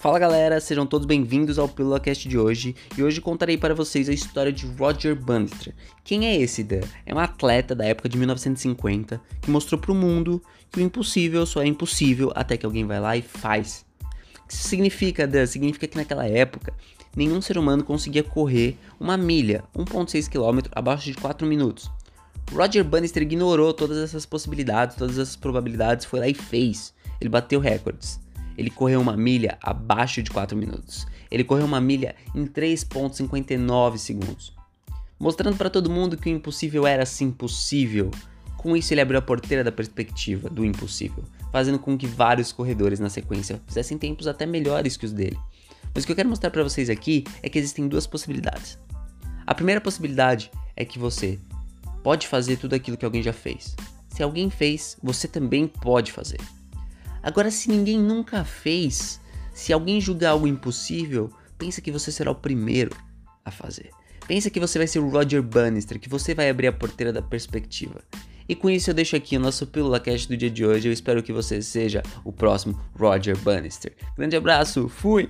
Fala galera, sejam todos bem-vindos ao Pílula Cast de hoje e hoje contarei para vocês a história de Roger Bannister. Quem é esse Dan? É um atleta da época de 1950 que mostrou para o mundo que o impossível só é impossível até que alguém vai lá e faz. O que isso significa, Dan? Significa que naquela época nenhum ser humano conseguia correr uma milha, 1.6 km, abaixo de 4 minutos. Roger Bannister ignorou todas essas possibilidades, todas essas probabilidades, foi lá e fez. Ele bateu recordes. Ele correu uma milha abaixo de 4 minutos. Ele correu uma milha em 3,59 segundos. Mostrando para todo mundo que o impossível era sim possível. Com isso, ele abriu a porteira da perspectiva do impossível, fazendo com que vários corredores na sequência fizessem tempos até melhores que os dele. Mas o que eu quero mostrar para vocês aqui é que existem duas possibilidades. A primeira possibilidade é que você pode fazer tudo aquilo que alguém já fez. Se alguém fez, você também pode fazer. Agora, se ninguém nunca fez, se alguém julgar algo impossível, pensa que você será o primeiro a fazer. Pensa que você vai ser o Roger Bannister, que você vai abrir a porteira da perspectiva. E com isso eu deixo aqui o nosso Pílula Cast do dia de hoje. Eu espero que você seja o próximo Roger Bannister. Grande abraço, fui!